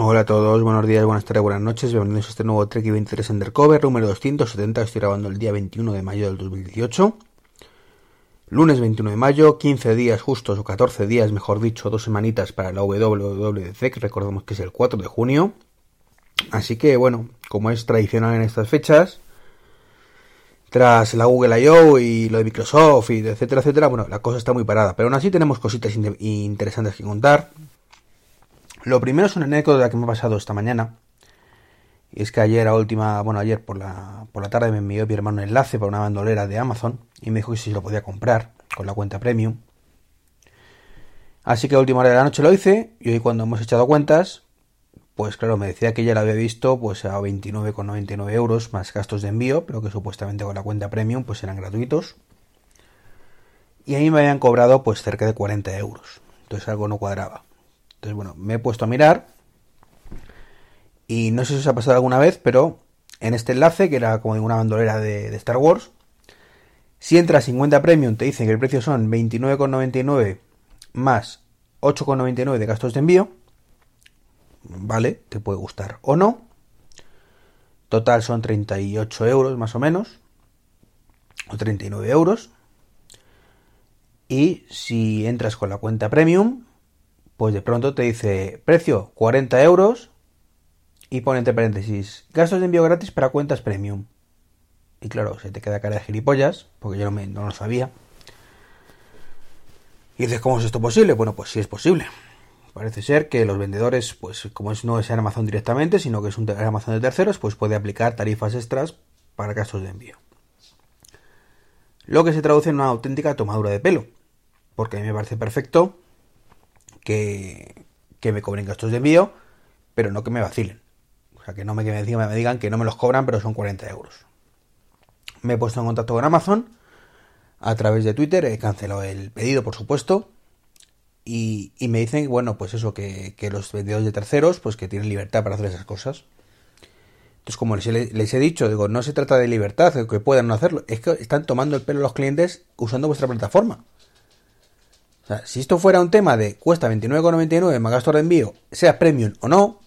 Hola a todos, buenos días, buenas tardes, buenas noches, bienvenidos a este nuevo Trek 23 Undercover número 270, estoy grabando el día 21 de mayo del 2018. Lunes 21 de mayo, 15 días justos o 14 días, mejor dicho, dos semanitas para la WWDC, que recordemos que es el 4 de junio. Así que bueno, como es tradicional en estas fechas, tras la Google I.O. y lo de Microsoft y etcétera, etcétera, bueno, la cosa está muy parada, pero aún así tenemos cositas interesantes que contar. Lo primero es una anécdota que me ha pasado esta mañana. Y es que ayer a última, bueno, ayer por la, por la tarde me envió mi hermano un enlace para una bandolera de Amazon y me dijo que si lo podía comprar con la cuenta premium. Así que a última hora de la noche lo hice y hoy cuando hemos echado cuentas, pues claro, me decía que ya lo había visto pues a 29,99 euros más gastos de envío, pero que supuestamente con la cuenta premium pues eran gratuitos. Y a mí me habían cobrado pues cerca de 40 euros. Entonces algo no cuadraba. Entonces bueno, me he puesto a mirar y no sé si os ha pasado alguna vez, pero en este enlace, que era como una bandolera de, de Star Wars, si entras 50 Premium te dicen que el precio son 29,99 más 8,99 de gastos de envío vale, te puede gustar o no. Total son 38 euros más o menos, o 39 euros. Y si entras con la cuenta premium, pues de pronto te dice precio 40 euros y pone entre paréntesis gastos de envío gratis para cuentas premium. Y claro, se te queda cara de gilipollas, porque yo no, me, no lo sabía. Y dices, ¿cómo es esto posible? Bueno, pues sí es posible. Parece ser que los vendedores, pues como no es Amazon directamente, sino que es un Amazon de terceros, pues puede aplicar tarifas extras para gastos de envío. Lo que se traduce en una auténtica tomadura de pelo, porque a mí me parece perfecto que, me cobren gastos de envío, pero no que me vacilen. O sea, que no me, que me, digan, me digan que no me los cobran, pero son 40 euros. Me he puesto en contacto con Amazon a través de Twitter, he cancelado el pedido, por supuesto, y, me dicen, bueno, pues eso, que, los vendedores de terceros, pues que tienen libertad para hacer esas cosas. Entonces, como les, les, he dicho, digo, no se trata de libertad, que puedan no hacerlo, es que están tomando el pelo los clientes usando vuestra plataforma. Si esto fuera un tema de cuesta 29,99 más gasto de envío, sea premium o no,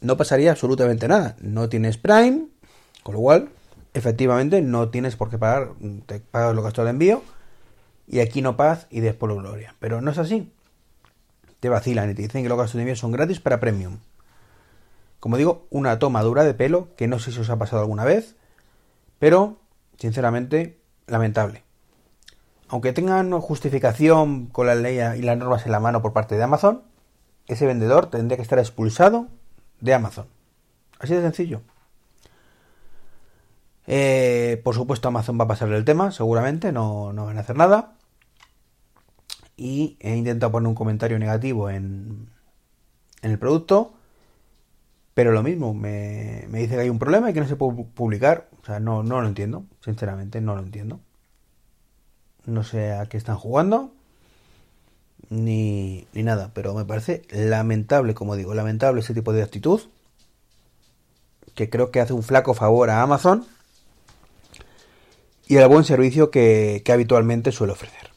no pasaría absolutamente nada. No tienes Prime, con lo cual, efectivamente, no tienes por qué pagar, te pagas los gastos de envío, y aquí no paz y después gloria. Pero no es así te vacilan y te dicen que los gastos de envío son gratis para premium. Como digo, una tomadura de pelo que no sé si os ha pasado alguna vez, pero sinceramente lamentable. Aunque tengan justificación con la ley y las normas en la mano por parte de Amazon, ese vendedor tendría que estar expulsado de Amazon. Así de sencillo. Eh, por supuesto, Amazon va a pasar el tema, seguramente, no, no van a hacer nada y he intentado poner un comentario negativo en, en el producto, pero lo mismo, me, dice que hay un problema y que no se puede publicar. O sea, no, no lo entiendo, sinceramente, no lo entiendo. No sé a qué están jugando, ni, ni nada, pero me parece lamentable, como digo, lamentable ese tipo de actitud, que creo que hace un flaco favor a Amazon y al buen servicio que, que habitualmente suele ofrecer.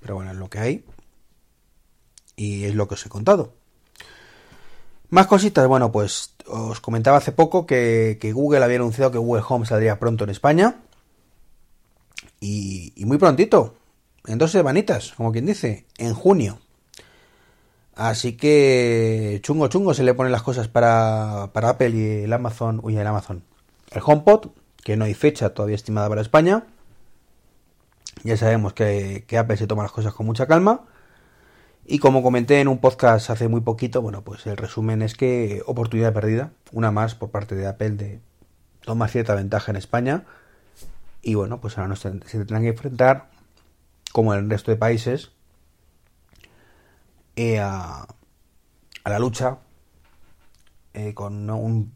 Pero bueno, es lo que hay. Y es lo que os he contado. Más cositas, bueno, pues os comentaba hace poco que, Google había anunciado que Google Home saldría pronto en España. Y, muy prontito, en dos semanitas, como quien dice, en junio. Así que chungo chungo se le ponen las cosas para, para Apple y el Amazon, uy, el Amazon. El HomePod, que no hay fecha todavía estimada para España. Ya sabemos que, Apple se toma las cosas con mucha calma. Y como comenté en un podcast hace muy poquito, bueno, pues el resumen es que oportunidad perdida, una más por parte de Apple de tomar cierta ventaja en España. Y bueno, pues ahora se, tendrán que enfrentar, como en el resto de países, eh, a, la lucha eh, con un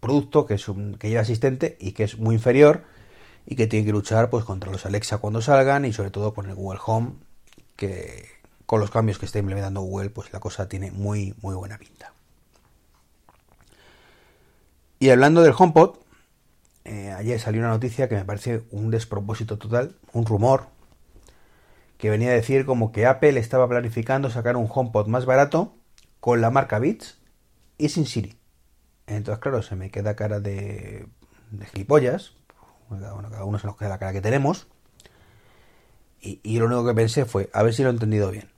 producto que, es un, que y que es muy inferior y que tiene que luchar pues contra los Alexa cuando salgan y sobre todo con el Google Home que con los cambios que está implementando Google pues la cosa tiene muy muy buena pinta. Y hablando del HomePod, ayer salió una noticia que me parece un despropósito total, un rumor que venía a decir como que Apple estaba planificando sacar un HomePod más barato con la marca Beats y sin Siri. Entonces, claro, se me queda cara de, de gilipollas. Cada uno se nos queda la cara que tenemos. Y, lo único que pensé fue, a ver si lo he entendido bien.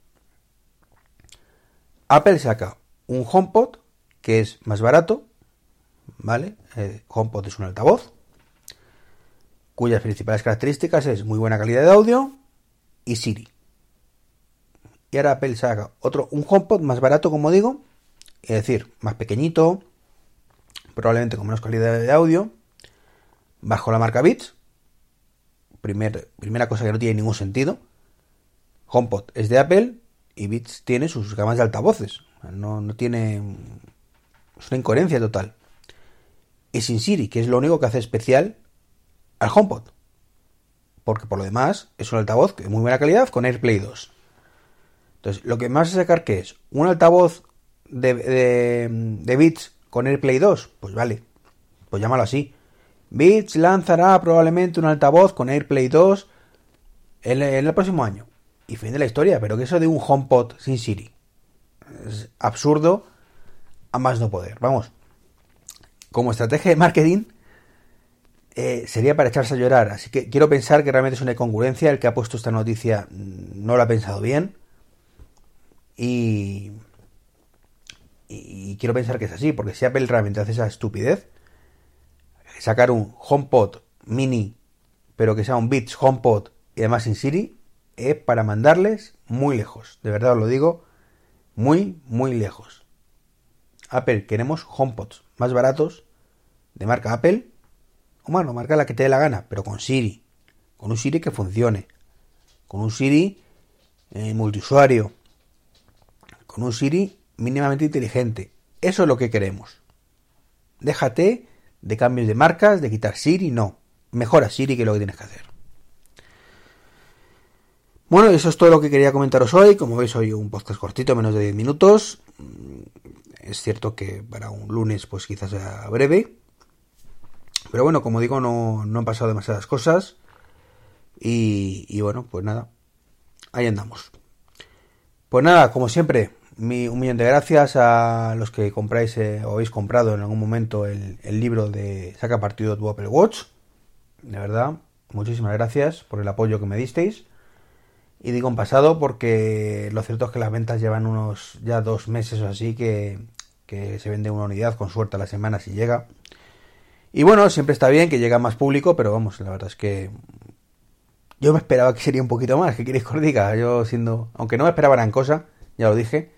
Apple saca un HomePod que es más barato, ¿vale? Eh, HomePod es un altavoz, cuyas principales características es muy buena calidad de audio y Siri. Y ahora Apple saca otro, un HomePod más barato, como digo, es decir, más pequeñito, probablemente con menos calidad de audio, bajo la marca Beats. Primer, primera cosa que no tiene ningún sentido. HomePod es de Apple y Beats tiene sus gamas de altavoces. No, no tiene. Es una incoherencia total. Y sin Siri, que es lo único que hace especial al HomePod. Porque por lo demás es un altavoz de muy buena calidad con AirPlay 2. Entonces, lo que más a sacar que es un altavoz de, de, Beats con AirPlay 2, pues vale, pues llámalo así. Beats lanzará probablemente un altavoz con AirPlay 2 en, en el próximo año. Y fin de la historia, pero que eso de un HomePod sin Siri. Es absurdo a más no poder. Vamos, como estrategia de marketing eh, sería para echarse a llorar. Así que quiero pensar que realmente es una incongruencia. El que ha puesto esta noticia no lo ha pensado bien. Y, y quiero pensar que es así, porque si Apple realmente hace esa estupidez, sacar un HomePod mini, pero que sea un Beats HomePod y además sin Siri, es para mandarles muy lejos. De verdad os lo digo, muy, muy lejos. Apple, queremos HomePods más baratos de marca Apple, o bueno, marca la que te dé la gana, pero con Siri. Con un Siri que funcione. Con un Siri eh, multiusuario. Con un Siri mínimamente inteligente. Eso es lo que queremos. Déjate de cambios de marcas, de quitar Siri, no. Mejora Siri que es lo que tienes que hacer. Bueno, eso es todo lo que quería comentaros hoy. Como veis, hoy un podcast cortito, menos de 10 minutos. Es cierto que para un lunes, pues quizás sea breve. Pero bueno, como digo, no, no han pasado demasiadas cosas. Y, bueno, pues nada. Ahí andamos. Pues nada, como siempre, mi, un millón de gracias a los que compráis eh, o habéis comprado en algún momento el, libro de Saca partido tu Apple Watch. De verdad, muchísimas gracias por el apoyo que me disteis. Y digo en pasado porque lo cierto es que las ventas llevan unos ya dos meses o así que, que se vende una unidad con suerte a la semana si llega. Y bueno, siempre está bien que llega más público, pero vamos, la verdad es que yo me esperaba que sería un poquito más, ¿qué queréis que os diga? Yo siendo, aunque no me esperaba gran cosa, ya lo dije,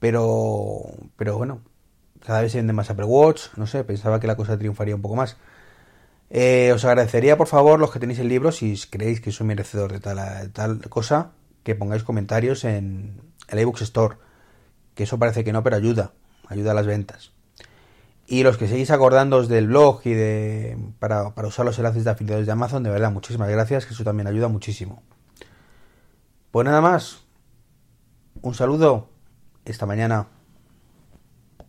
pero, pero bueno, cada vez se vende más Apple Watch, no sé, pensaba que la cosa triunfaría un poco más. Eh, os agradecería, por favor, los que tenéis el libro, si creéis que soy merecedor de tal, tal cosa, que pongáis comentarios en el iBooks Store. Que eso parece que no, pero ayuda, ayuda a las ventas. Y los que seguís acordándoos del blog y de para, para usar los enlaces de afiliados de Amazon, de verdad, muchísimas gracias, que eso también ayuda muchísimo. Pues nada más. Un saludo esta mañana.